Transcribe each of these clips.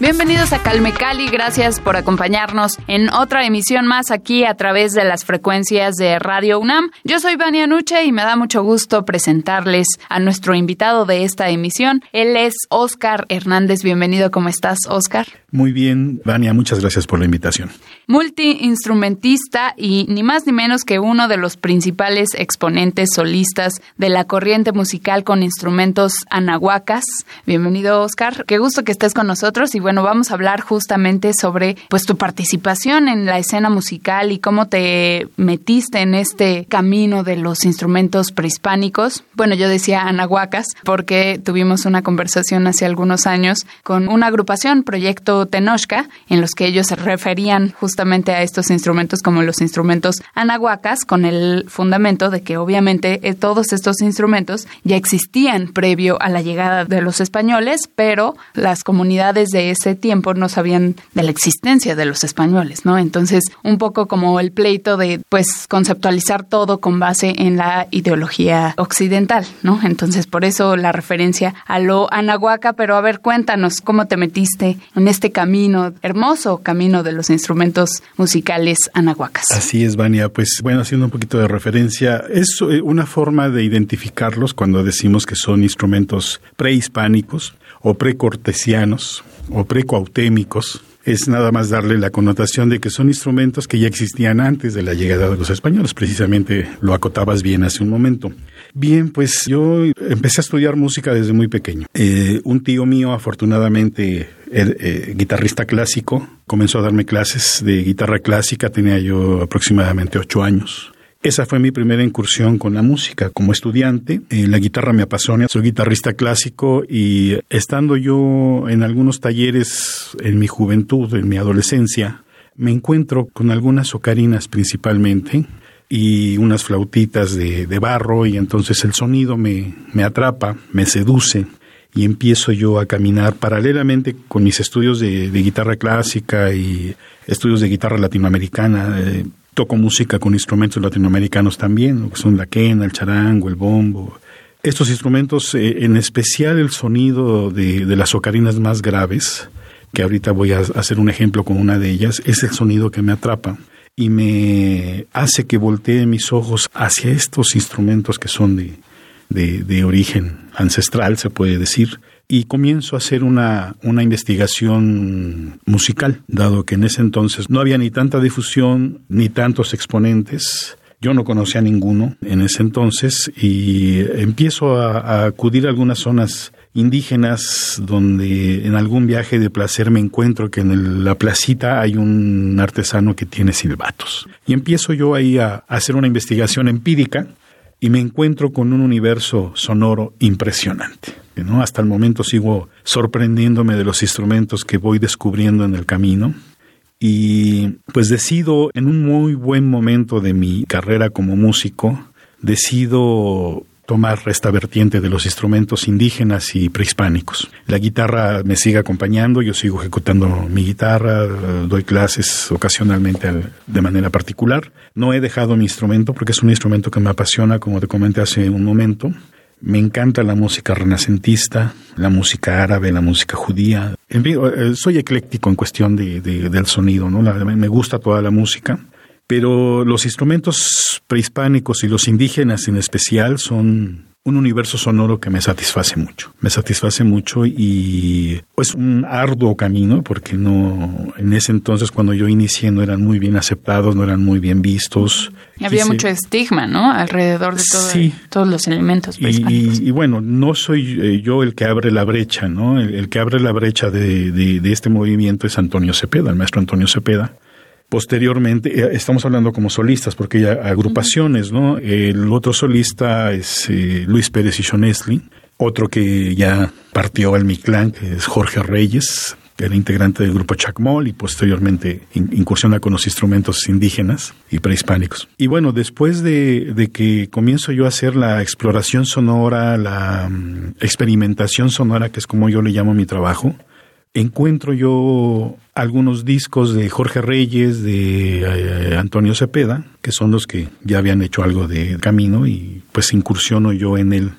Bienvenidos a Calme Cali, gracias por acompañarnos en otra emisión más aquí a través de las frecuencias de Radio UNAM. Yo soy Vania Nuche y me da mucho gusto presentarles a nuestro invitado de esta emisión. Él es Oscar Hernández. Bienvenido, ¿cómo estás, Oscar? Muy bien, Vania, muchas gracias por la invitación. Multiinstrumentista y ni más ni menos que uno de los principales exponentes solistas de la corriente musical con instrumentos anahuacas. Bienvenido, Oscar. Qué gusto que estés con nosotros y bueno, vamos a hablar justamente sobre pues tu participación en la escena musical y cómo te metiste en este camino de los instrumentos prehispánicos. Bueno, yo decía anahuacas porque tuvimos una conversación hace algunos años con una agrupación, Proyecto Tenochca, en los que ellos se referían justamente a estos instrumentos como los instrumentos anahuacas, con el fundamento de que obviamente eh, todos estos instrumentos ya existían previo a la llegada de los españoles, pero las comunidades de ese tiempo no sabían de la existencia de los españoles, ¿no? Entonces, un poco como el pleito de, pues, conceptualizar todo con base en la ideología occidental, ¿no? Entonces, por eso la referencia a lo anahuaca, pero a ver, cuéntanos cómo te metiste en este camino, hermoso camino de los instrumentos musicales anahuacas. Así es, Vania. Pues bueno, haciendo un poquito de referencia, es eh, una forma de identificarlos cuando decimos que son instrumentos prehispánicos o precortesianos o precoautémicos es nada más darle la connotación de que son instrumentos que ya existían antes de la llegada de los españoles. Precisamente lo acotabas bien hace un momento. Bien, pues yo empecé a estudiar música desde muy pequeño. Eh, un tío mío, afortunadamente, eh, guitarrista clásico, comenzó a darme clases de guitarra clásica, tenía yo aproximadamente ocho años. Esa fue mi primera incursión con la música como estudiante. Eh, la guitarra me apasiona, soy guitarrista clásico y estando yo en algunos talleres en mi juventud, en mi adolescencia, me encuentro con algunas ocarinas principalmente y unas flautitas de, barro y entonces el sonido me, me atrapa, me seduce y empiezo yo a caminar paralelamente con mis estudios de, guitarra clásica y estudios de guitarra latinoamericana. Eh, Toco música con instrumentos latinoamericanos también, que son la quena, el charango, el bombo. Estos instrumentos, eh, en especial el sonido de, de, las ocarinas más graves, que ahorita voy a hacer un ejemplo con una de ellas, es el sonido que me atrapa y me hace que voltee mis ojos hacia estos instrumentos que son de, de, de origen ancestral, se puede decir, y comienzo a hacer una, una investigación musical, dado que en ese entonces no había ni tanta difusión ni tantos exponentes. Yo no conocía a ninguno en ese entonces y empiezo a, acudir a algunas zonas indígenas donde en algún viaje de placer me encuentro que en la placita hay un artesano que tiene silbatos. Y empiezo yo ahí a hacer una investigación empírica y me encuentro con un universo sonoro impresionante. ¿no? Hasta el momento sigo sorprendiéndome de los instrumentos que voy descubriendo en el camino. Y pues decido, en un muy buen momento de mi carrera como músico, decido tomar esta vertiente de los instrumentos indígenas y prehispánicos. La guitarra me sigue acompañando, yo sigo ejecutando mi guitarra, doy clases ocasionalmente de manera particular. No he dejado mi instrumento porque es un instrumento que me apasiona, como te comenté hace un momento. Me encanta la música renacentista, la música árabe, la música judía. En fin, eh, soy ecléctico en cuestión de, del sonido, ¿no? me gusta toda la música pero los instrumentos prehispánicos y los indígenas en especial son un universo sonoro que me satisface mucho. Me satisface mucho y es pues, un arduo camino porque no en ese entonces cuando yo inicié no eran muy bien aceptados, no eran muy bien vistos. Y había mucho estigma, ¿no? Alrededor de todos los elementos prehispánicos. Y, bueno, no soy eh, yo el que abre la brecha, ¿no? El, que abre la brecha de, de este movimiento es Antonio Cepeda, el maestro Antonio Cepeda Posteriormente, eh, estamos hablando como solistas, porque hay agrupaciones, ¿no? El otro solista es eh, Luis Pérez y John Otro que ya partió al Mictlán, que es Jorge Reyes, que era integrante del grupo Chacmol y posteriormente incursiona con los instrumentos indígenas y prehispánicos. Y bueno, después de, que comienzo yo a hacer la exploración sonora, la mm, experimentación sonora, que es como yo le llamo mi trabajo, encuentro yo algunos discos de Jorge Reyes, de eh, Antonio Cepeda, que son los que ya habían hecho algo de camino y pues incursiono yo en él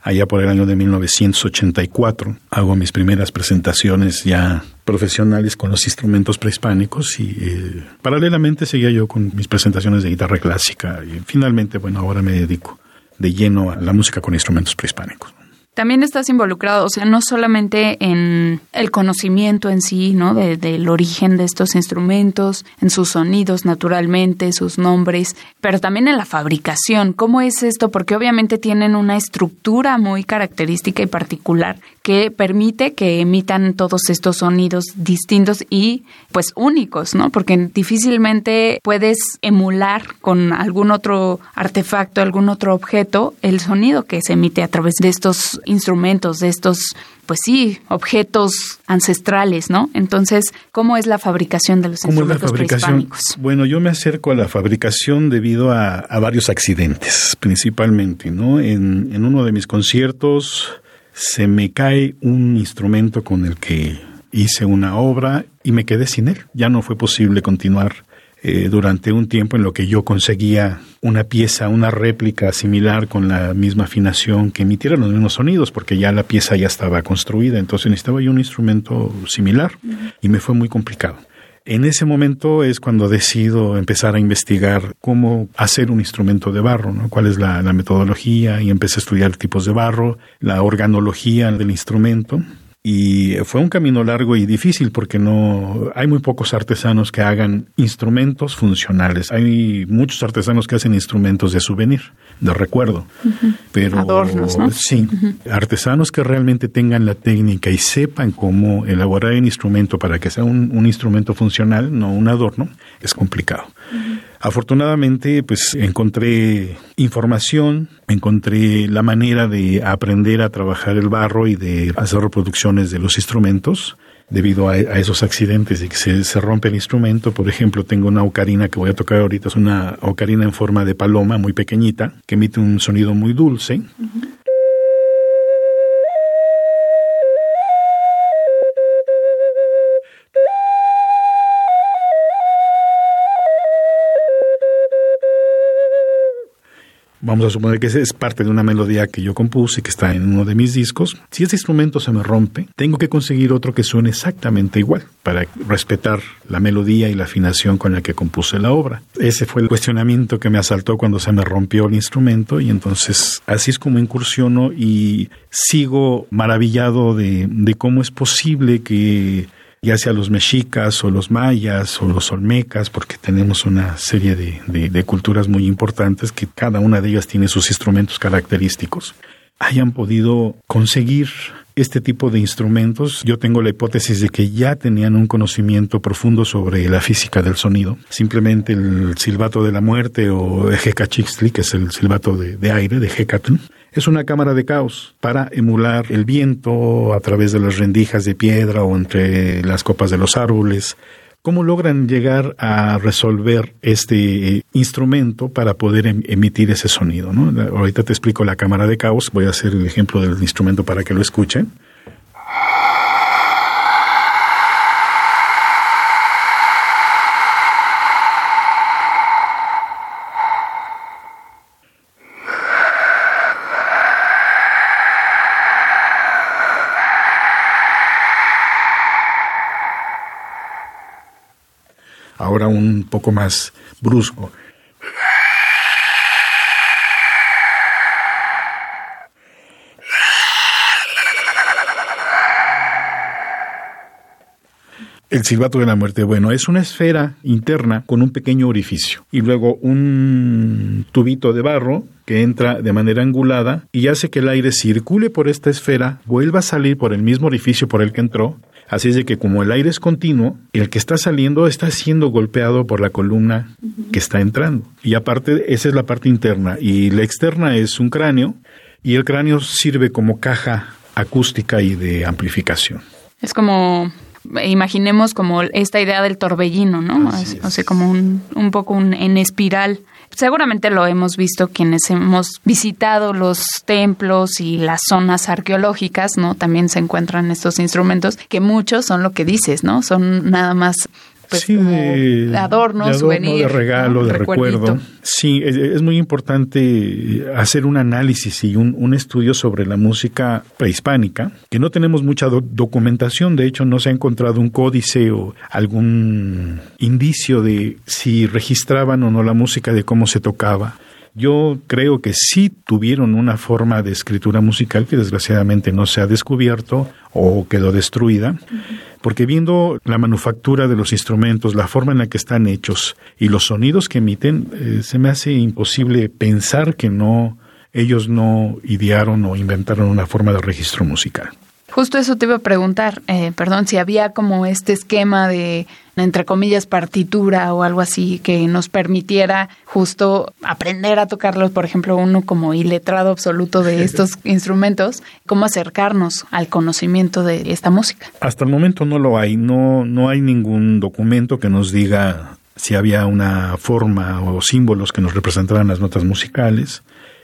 allá por el año de 1984. Hago mis primeras presentaciones ya profesionales con los instrumentos prehispánicos y eh, paralelamente seguía yo con mis presentaciones de guitarra clásica y finalmente, bueno, ahora me dedico de lleno a la música con instrumentos prehispánicos también estás involucrado, o sea, no solamente en el conocimiento en sí, ¿no? del origen de estos instrumentos, en sus sonidos naturalmente, sus nombres, pero también en la fabricación. ¿Cómo es esto? Porque obviamente tienen una estructura muy característica y particular que permite que emitan todos estos sonidos distintos y pues únicos, ¿no? Porque difícilmente puedes emular con algún otro artefacto, algún otro objeto, el sonido que se emite a través de estos instrumentos, de estos pues sí, objetos ancestrales, ¿no? Entonces, ¿cómo es la fabricación de los ¿Cómo instrumentos es la fabricación? Bueno, yo me acerco a la fabricación debido a, varios accidentes, principalmente, ¿no? En, en uno de mis conciertos se me cae un instrumento con el que hice una obra y me quedé sin él. Ya no fue posible continuar eh, durante un tiempo en lo que yo conseguía una pieza, una réplica similar con la misma afinación que emitiera los mismos sonidos, porque ya la pieza ya estaba construida, entonces necesitaba yo un instrumento similar y me fue muy complicado. En ese momento es cuando decido empezar a investigar cómo hacer un instrumento de barro, ¿no? cuál es la metodología y empecé a estudiar tipos de barro, la organología del instrumento y fue un camino largo y difícil porque no hay muy pocos artesanos que hagan instrumentos funcionales. Hay muchos artesanos que hacen instrumentos de souvenir, de recuerdo. Pero Adornos, ¿no? sí, artesanos que realmente tengan la técnica y sepan cómo elaborar el instrumento para que sea un, un instrumento funcional, no un adorno, es complicado. Afortunadamente, pues encontré información, encontré la manera de aprender a trabajar el barro y de hacer reproducciones de los instrumentos debido a, esos accidentes y que se, rompe el instrumento. Por ejemplo, tengo una ocarina que voy a tocar ahorita, es una ocarina en forma de paloma muy pequeñita, que emite un sonido muy dulce. Vamos a suponer que es parte de una melodía que yo compuse, que está en uno de mis discos. Si ese instrumento se me rompe, tengo que conseguir otro que suene exactamente igual para respetar la melodía y la afinación con la que compuse la obra. Ese fue el cuestionamiento que me asaltó cuando se me rompió el instrumento y entonces así es como incursiono y sigo maravillado de cómo es posible que ya sea los mexicas o los mayas o los olmecas, porque tenemos una serie de, culturas muy importantes que cada una de ellas tiene sus instrumentos característicos, hayan podido conseguir este tipo de instrumentos, yo tengo la hipótesis de que ya tenían un conocimiento profundo sobre la física del sonido. Simplemente el silbato de la muerte o Hecachixtli, que es el silbato de, de aire, de Hecatl, es una cámara de caos para emular el viento a través de las rendijas de piedra o entre las copas de los árboles. ¿Cómo logran llegar a resolver este instrumento para poder em-, emitir ese sonido? Ahorita te explico la cámara de caos, voy a hacer el ejemplo del instrumento para que lo escuchen. Un poco más brusco. El silbato de la muerte, bueno, es una esfera interna con un pequeño orificio y luego un tubito de barro que entra de manera angulada y hace que el aire circule por esta esfera, vuelva a salir por el mismo orificio por el que entró Así es de que como el aire es continuo, el que está saliendo está siendo golpeado por la columna que está entrando. Y aparte, esa es la parte interna. Y la externa es un cráneo y el cráneo sirve como caja acústica y de amplificación. Es como imaginemos como esta idea del torbellino, ¿no? O sea, como un, un poco un, en espiral. Seguramente lo hemos visto quienes hemos visitado los templos y las zonas arqueológicas, ¿no? También se encuentran estos instrumentos que muchos son lo que dices, ¿no? Son nada más pues, sí, de, adorno, de regalo, de recuerdo. Sí, es, muy importante hacer un análisis y un, estudio sobre la música prehispánica, que no tenemos mucha documentación, de hecho no se ha encontrado un códice o algún indicio de si registraban o no la música, de cómo se tocaba. Yo creo que sí tuvieron una forma de escritura musical que desgraciadamente no se ha descubierto o quedó destruida, porque viendo la manufactura de los instrumentos, la forma en la que están hechos y los sonidos que emiten, eh, se me hace imposible pensar que no ellos no idearon o inventaron una forma de registro musical. Justo eso te iba a preguntar, eh, perdón, si había como este esquema de, entre comillas, partitura o algo así que nos permitiera justo aprender a tocarlos, por ejemplo, uno como iletrado absoluto de estos instrumentos, cómo acercarnos al conocimiento de esta música. Hasta el momento no lo hay, no, no hay ningún documento que nos diga si había una forma o símbolos que nos representaran las notas musicales.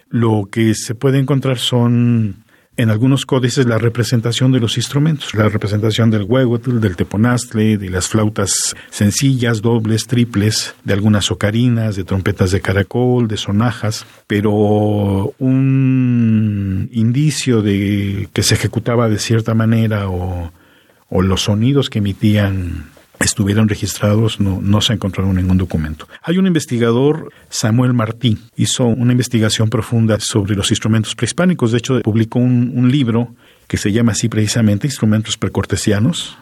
Lo que se puede encontrar son en algunos códices la representación de los instrumentos, la representación del huehuetl, del teponaztle, de las flautas sencillas, dobles, triples, de algunas ocarinas, de trompetas de caracol, de sonajas, pero un indicio de que se ejecutaba de cierta manera o, o los sonidos que emitían estuvieron registrados, no, no se ha encontrado ningún documento. Hay un investigador, Samuel Martí, hizo una investigación profunda sobre los instrumentos prehispánicos. De hecho, publicó un, libro que se llama así precisamente Instrumentos Precortesianos.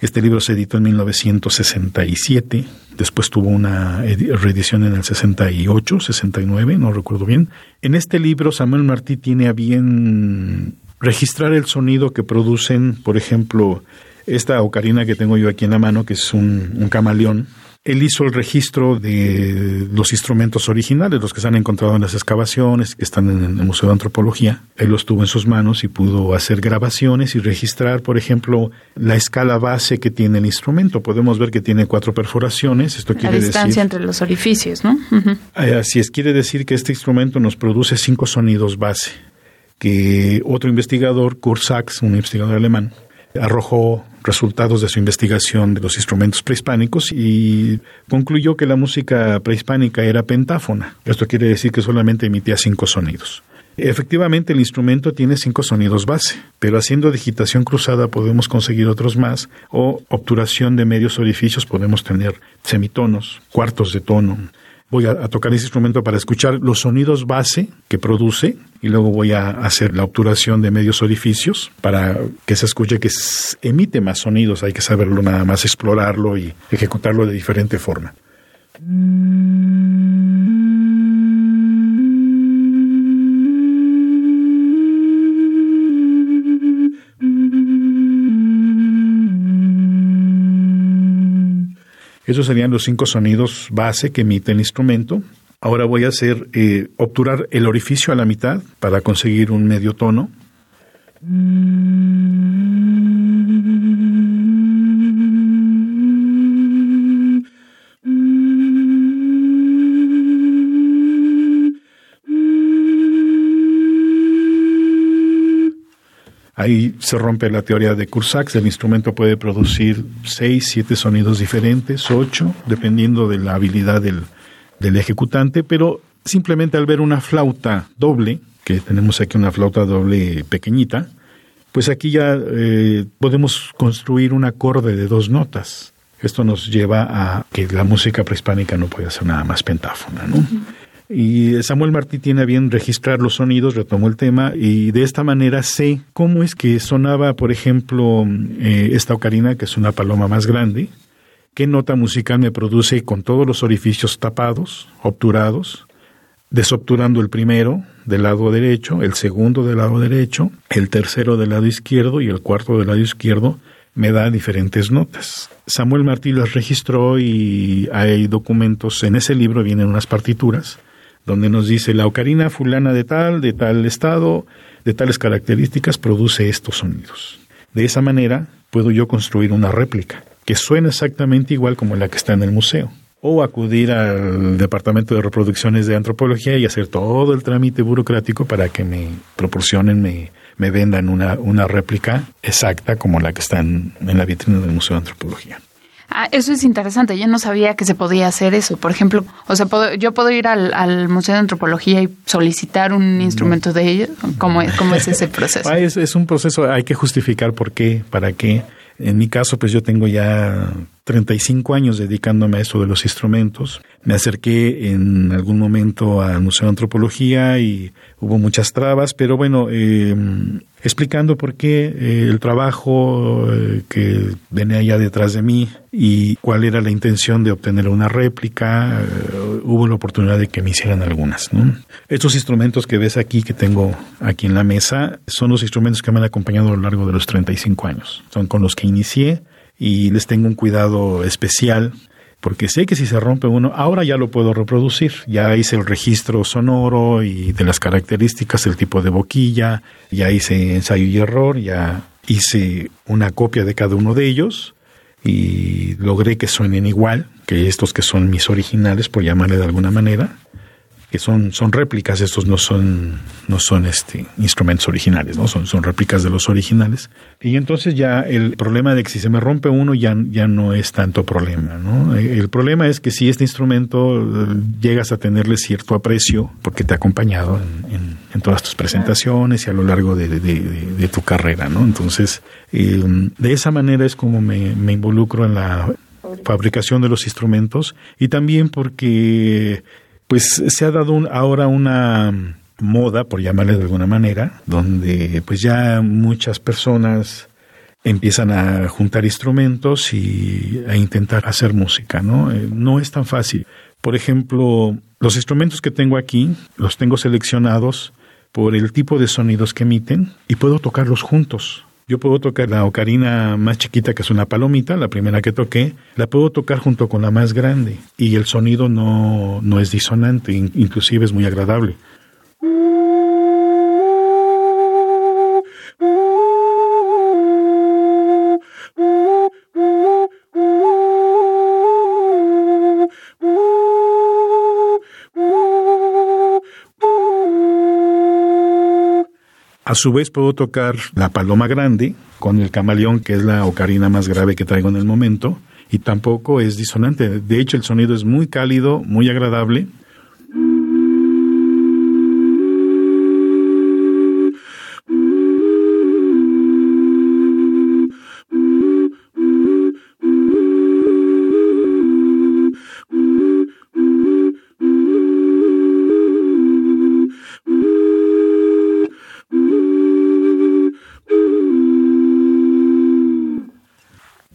Este libro se editó en 1967, después tuvo una reedición en el 68, 69, no recuerdo bien. En este libro Samuel Martí tiene a bien registrar el sonido que producen, por ejemplo, esta ocarina que tengo yo aquí en la mano, que es un, camaleón, él hizo el registro de los instrumentos originales, los que se han encontrado en las excavaciones, que están en el Museo de Antropología. Él los tuvo en sus manos y pudo hacer grabaciones y registrar, por ejemplo, la escala base que tiene el instrumento. Podemos ver que tiene cuatro perforaciones. Esto quiere la distancia entre los orificios, ¿no? Así es, quiere decir que este instrumento nos produce cinco sonidos base. Que otro investigador, Kurt Sachs, un investigador alemán, arrojó resultados de su investigación de los instrumentos prehispánicos y concluyó que la música prehispánica era pentáfona. Esto quiere decir que solamente emitía cinco sonidos. Efectivamente, el instrumento tiene cinco sonidos base, pero haciendo digitación cruzada podemos conseguir otros más o obturación de medios orificios podemos tener semitonos, cuartos de tono, voy a, tocar ese instrumento para escuchar los sonidos base que produce y luego voy a hacer la obturación de medios orificios para que se escuche que emite más sonidos. Hay que saberlo nada más, explorarlo y ejecutarlo de diferente forma. Esos serían los cinco sonidos base que emite el instrumento. Ahora voy a hacer eh, obturar el orificio a la mitad para conseguir un medio tono. Ahí se rompe la teoría de Cursax. El instrumento puede producir seis, siete sonidos diferentes, ocho, dependiendo de la habilidad del, del ejecutante, pero simplemente al ver una flauta doble, que tenemos aquí una flauta doble pequeñita, pues aquí ya eh, podemos construir un acorde de dos notas. Esto nos lleva a que la música prehispánica no puede ser nada más pentáfona, ¿no? Y Samuel Martí tiene bien registrar los sonidos, retomó el tema, y de esta manera sé cómo es que sonaba, por ejemplo, eh, esta ocarina, que es una paloma más grande, qué nota musical me produce con todos los orificios tapados, obturados, desobturando el primero del lado derecho, el segundo del lado derecho, el tercero del lado izquierdo y el cuarto del lado izquierdo, me da diferentes notas. Samuel Martí las registró y hay documentos, en ese libro vienen unas partituras donde nos dice la ocarina fulana de tal, de tal estado, de tales características, produce estos sonidos. De esa manera puedo yo construir una réplica que suena exactamente igual como la que está en el museo. O acudir al departamento de reproducciones de antropología y hacer todo el trámite burocrático para que me proporcionen, me, me vendan una, una réplica exacta como la que está en, la vitrina del Museo de Antropología. Ah, eso es interesante. Yo no sabía que se podía hacer eso. Por ejemplo, o sea, yo puedo ir al, Museo de Antropología y solicitar un instrumento de ellos. ¿Cómo, ¿Cómo, es ese proceso? Ah, es, es, un proceso, hay que justificar por qué, para qué. En mi caso, pues yo tengo ya 35 años dedicándome a esto de los instrumentos. Me acerqué en algún momento al Museo de Antropología y hubo muchas trabas, pero bueno, eh, explicando por qué eh, el trabajo eh, que venía ya detrás de mí y cuál era la intención de obtener una réplica, hubo la oportunidad de que me hicieran algunas. Estos instrumentos que ves aquí, que tengo aquí en la mesa, son los instrumentos que me han acompañado a lo largo de los 35 años. Son con los que inicié y les tengo un cuidado especial porque sé que si se rompe uno, ahora ya lo puedo reproducir. Ya hice el registro sonoro y de las características, el tipo de boquilla, ya hice ensayo y error, ya hice una copia de cada uno de ellos y logré que suenen igual que estos que son mis originales, por llamarle de alguna manera que son, son réplicas, estos no son, no son este, instrumentos originales, ¿no? Son, son réplicas de los originales. Y entonces ya el problema de que si se me rompe uno ya, ya no es tanto problema, ¿no? El problema es que si este instrumento eh, llegas a tenerle cierto aprecio, porque te ha acompañado en, en, todas tus presentaciones y a lo largo de, de, tu carrera, ¿no? Entonces, eh, de esa manera es como me, me involucro en la fabricación de los instrumentos y también porque pues se ha dado ahora una moda, por llamarle de alguna manera, donde pues ya muchas personas empiezan a juntar instrumentos y a intentar hacer música, ¿no? Eh, no es tan fácil. Por ejemplo, los instrumentos que tengo aquí los tengo seleccionados por el tipo de sonidos que emiten y puedo tocarlos juntos. Yo puedo tocar la ocarina más chiquita, que es una palomita, la primera que toqué, la puedo tocar junto con la más grande y el sonido no, no es disonante, inclusive es muy agradable. Su vez puedo tocar la paloma grande con el camaleón, que es la ocarina más grave que traigo en el momento, y tampoco es disonante. De hecho, el sonido es muy cálido, muy agradable,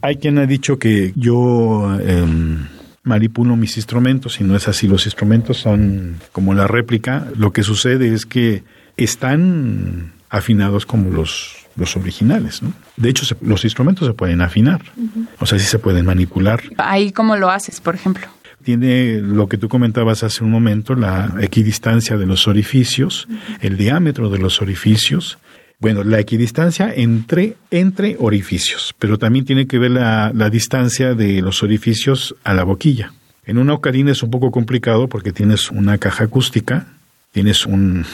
Hay quien ha dicho que yo em, manipulo mis instrumentos y no es así. Los instrumentos son como la réplica. Lo que sucede es que están afinados como los, los originales. ¿no? De hecho, los instrumentos se pueden afinar. O sea, sí se pueden manipular. Ahí cómo lo haces, por ejemplo tiene lo que tú comentabas hace un momento, la equidistancia de los orificios, el diámetro de los orificios, bueno, la equidistancia entre, entre orificios, pero también tiene que ver la, distancia de los orificios a la boquilla. En una ocarina es un poco complicado porque tienes una caja acústica, tienes un,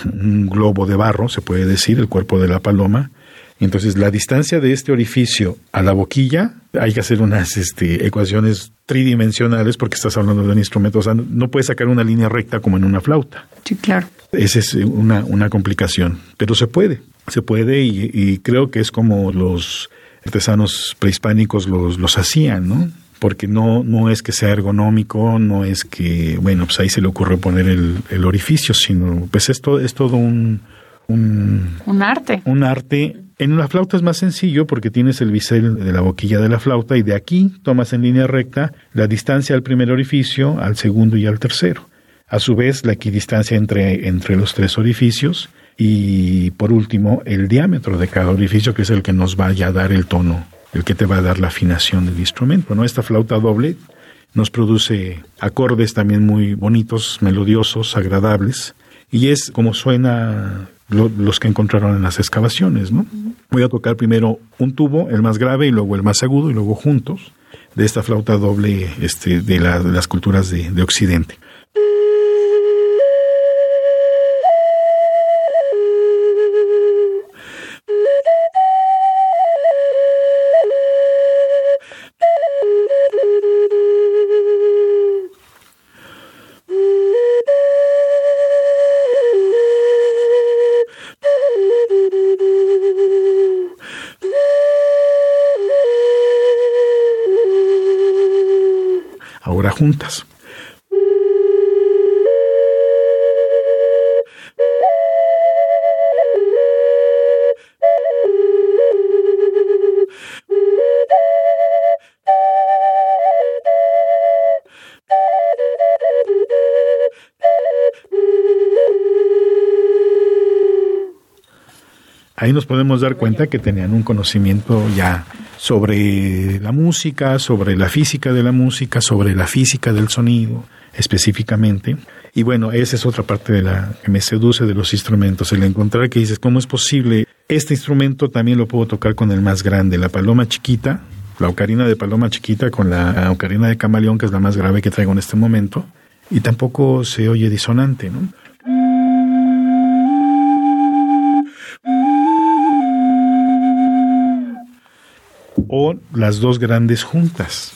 globo de barro, se puede decir, el cuerpo de la paloma. Entonces, la distancia de este orificio a la boquilla, hay que hacer unas este, ecuaciones tridimensionales porque estás hablando de un instrumento. O sea, no puedes sacar una línea recta como en una flauta. Sí, claro. Esa es una, una complicación, pero se puede se puede y, creo que es como los artesanos prehispánicos los, los hacían, ¿no? Porque no, no es que sea ergonómico, no es que, bueno, pues ahí se le ocurre poner el, el orificio, sino pues esto es todo un, un, un arte. Un arte. En la flauta es más sencillo porque tienes el bisel de la boquilla de la flauta y de aquí tomas en línea recta la distancia al primer orificio, al segundo y al tercero. A su vez, la equidistancia entre, entre los tres orificios y por último, el diámetro de cada orificio, que es el que nos vaya a dar el tono, el que te va a dar la afinación del instrumento. ¿no? Esta flauta doble nos produce acordes también muy bonitos, melodiosos, agradables, y es como suena los que encontraron en las excavaciones, ¿no? Voy a tocar primero un tubo, el más grave, y luego el más agudo, y luego juntos, de esta flauta doble este, de, las culturas de Occidente. Ahí nos podemos dar cuenta que tenían un conocimiento ya sobre la música, sobre la física de la música, sobre la física del sonido específicamente. Y bueno, esa es otra parte de la que me seduce de los instrumentos, el encontrar que dices, ¿cómo es posible? Este instrumento también lo puedo tocar con el más grande, la paloma chiquita, la ocarina de paloma chiquita con la ocarina de camaleón, que es la más grave que traigo en este momento, y tampoco se oye disonante, ¿no? O las dos grandes juntas.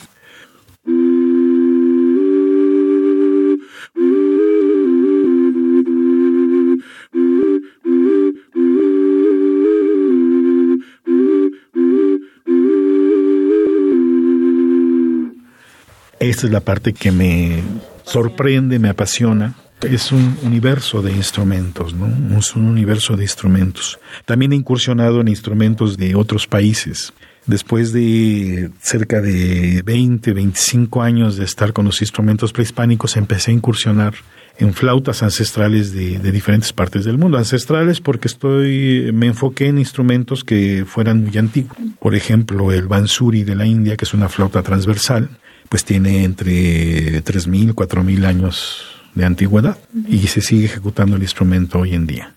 Esta es la parte que me sorprende, me apasiona. Es un universo de instrumentos, ¿no? Es un universo de instrumentos. También he incursionado en instrumentos de otros países después de cerca de 20, 25 años de estar con los instrumentos prehispánicos, empecé a incursionar en flautas ancestrales de, diferentes partes del mundo. Ancestrales porque estoy, me enfoqué en instrumentos que fueran muy antiguos. Por ejemplo, el bansuri de la India, que es una flauta transversal, pues tiene entre 3.000, 4.000 años de antigüedad y se sigue ejecutando el instrumento hoy en día.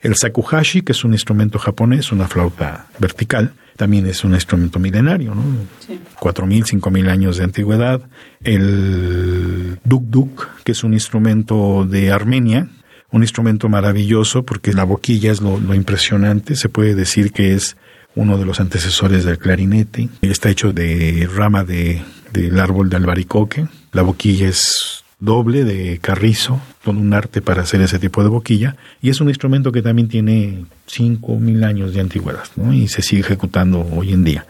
El sakuhashi, que es un instrumento japonés, una flauta vertical, también es un instrumento milenario, ¿no? Cuatro mil, cinco mil años de antigüedad. El duk-duk, que es un instrumento de Armenia, un instrumento maravilloso porque la boquilla es lo, impresionante. Se puede decir que es uno de los antecesores del clarinete. Está hecho de rama de, del árbol de albaricoque. La boquilla es doble de carrizo, con un arte para hacer ese tipo de boquilla, y es un instrumento que también tiene cinco mil años de antigüedad, ¿no? y se sigue ejecutando hoy en día.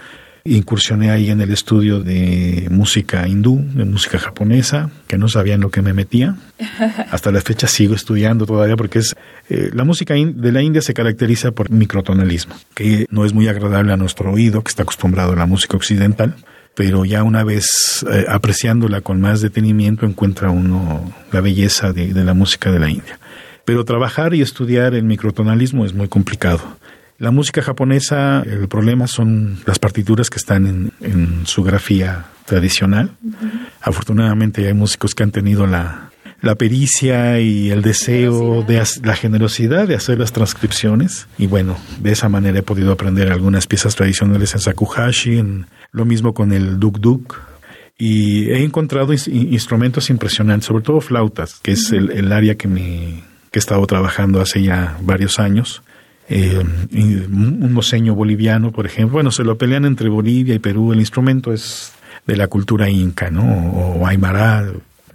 Incursioné ahí en el estudio de música hindú, de música japonesa, que no sabía en lo que me metía. Hasta la fecha sigo estudiando todavía porque es eh, la música de la India se caracteriza por microtonalismo, que no es muy agradable a nuestro oído, que está acostumbrado a la música occidental pero ya una vez eh, apreciándola con más detenimiento encuentra uno la belleza de, la música de la India. Pero trabajar y estudiar el microtonalismo es muy complicado. La música japonesa, el problema son las partituras que están en, su grafía tradicional. Afortunadamente hay músicos que han tenido la, la pericia y el deseo de la generosidad de hacer las transcripciones y bueno, de esa manera he podido aprender algunas piezas tradicionales en Sakuhashi, en lo mismo con el duk duk. Y he encontrado instrumentos impresionantes, sobre todo flautas, que es el, área que, me, que he estado trabajando hace ya varios años. Eh, un moseño boliviano, por ejemplo. Bueno, se lo pelean entre Bolivia y Perú. El instrumento es de la cultura inca, ¿no? O, aymara,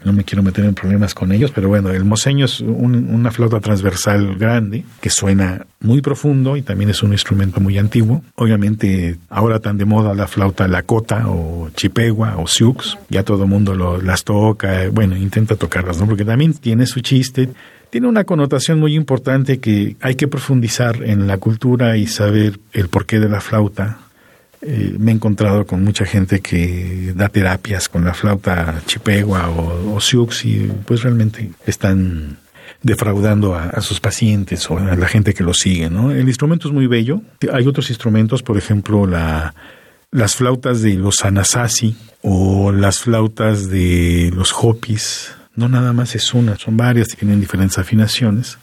no me quiero meter en problemas con ellos, pero bueno, el moseño es una flauta transversal grande que suena muy profundo y también es un instrumento muy antiguo. Obviamente, ahora tan de moda la flauta lacota o chipegua o siux, ya todo el mundo lo, las toca, bueno, intenta tocarlas, ¿no? Porque también tiene su chiste, tiene una connotación muy importante que hay que profundizar en la cultura y saber el porqué de la flauta eh, me he encontrado con mucha gente que da terapias con la flauta chipegua o, o siux y pues realmente están defraudando a, sus pacientes o a la gente que lo sigue, ¿no? El instrumento es muy bello. Hay otros instrumentos, por ejemplo, la, las flautas de los Anasazi o las flautas de los Hopis, no nada más es una, son varias, tienen diferentes afinaciones.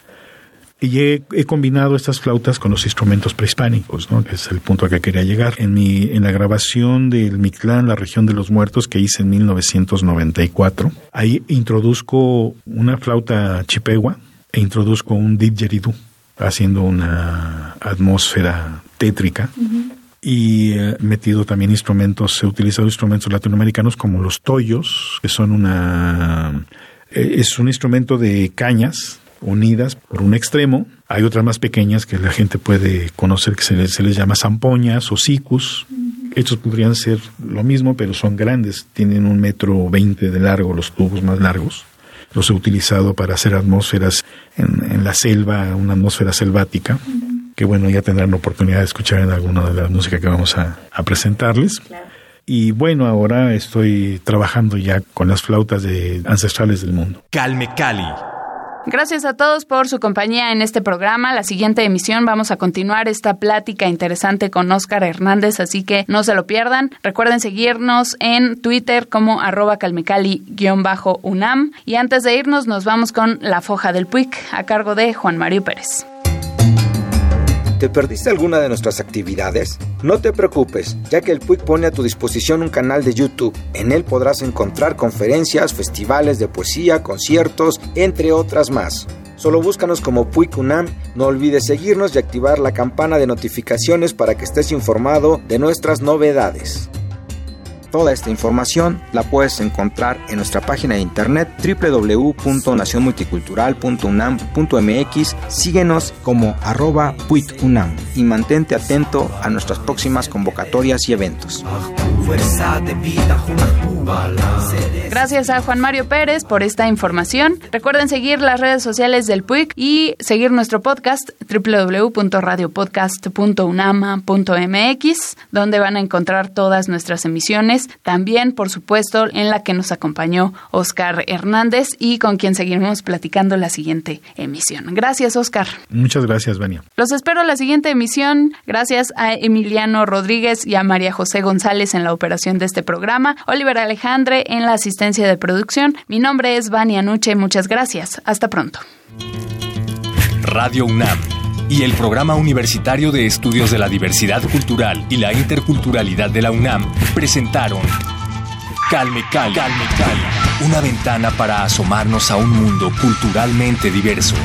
Y he, combinado estas flautas con los instrumentos prehispánicos, ¿no? que es el punto a que quería llegar. En, mi, en la grabación del Mictlán, la región de los muertos, que hice en 1994, ahí introduzco una flauta chipegua e introduzco un didgeridoo, haciendo una atmósfera tétrica. Y he eh, metido también instrumentos, he utilizado instrumentos latinoamericanos como los toyos, que son una... Eh, es un instrumento de cañas unidas por un extremo. Hay otras más pequeñas que la gente puede conocer que se les, se les llama zampoñas o sicus. Estos podrían ser lo mismo, pero son grandes. Tienen un metro veinte de largo, los tubos más largos. Los he utilizado para hacer atmósferas en, la selva, una atmósfera selvática, que bueno, ya tendrán la oportunidad de escuchar en alguna de las músicas que vamos a, presentarles. Y bueno, ahora estoy trabajando ya con las flautas de ancestrales del mundo. Calme Cali. Gracias a todos por su compañía en este programa. La siguiente emisión vamos a continuar esta plática interesante con Oscar Hernández, así que no se lo pierdan. Recuerden seguirnos en Twitter como arroba calmecali-unam. Y antes de irnos nos vamos con La Foja del Puic a cargo de Juan Mario Pérez. ¿Te perdiste alguna de nuestras actividades? No te preocupes, ya que el PUIC pone a tu disposición un canal de YouTube. En él podrás encontrar conferencias, festivales de poesía, conciertos, entre otras más. Solo búscanos como PUIC UNAM, no olvides seguirnos y activar la campana de notificaciones para que estés informado de nuestras novedades. Toda esta información la puedes encontrar en nuestra página de internet www.nacionmulticultural.unam.mx. Síguenos como arroba puitunam y mantente atento a nuestras próximas convocatorias y eventos. Gracias a Juan Mario Pérez por esta información. Recuerden seguir las redes sociales del PUIC y seguir nuestro podcast www.radiopodcast.unama.mx, donde van a encontrar todas nuestras emisiones. También, por supuesto, en la que nos acompañó Oscar Hernández y con quien seguiremos platicando la siguiente emisión. Gracias, Oscar. Muchas gracias, Vania. Los espero la siguiente emisión. Gracias a Emiliano Rodríguez y a María José González en la operación de este programa, Oliver Alejandre en la asistencia de producción. Mi nombre es Vania Nuche, muchas gracias. Hasta pronto. Radio UNAM y el Programa Universitario de Estudios de la Diversidad Cultural y la Interculturalidad de la UNAM presentaron Calme Cali, Calme Cali, una ventana para asomarnos a un mundo culturalmente diverso.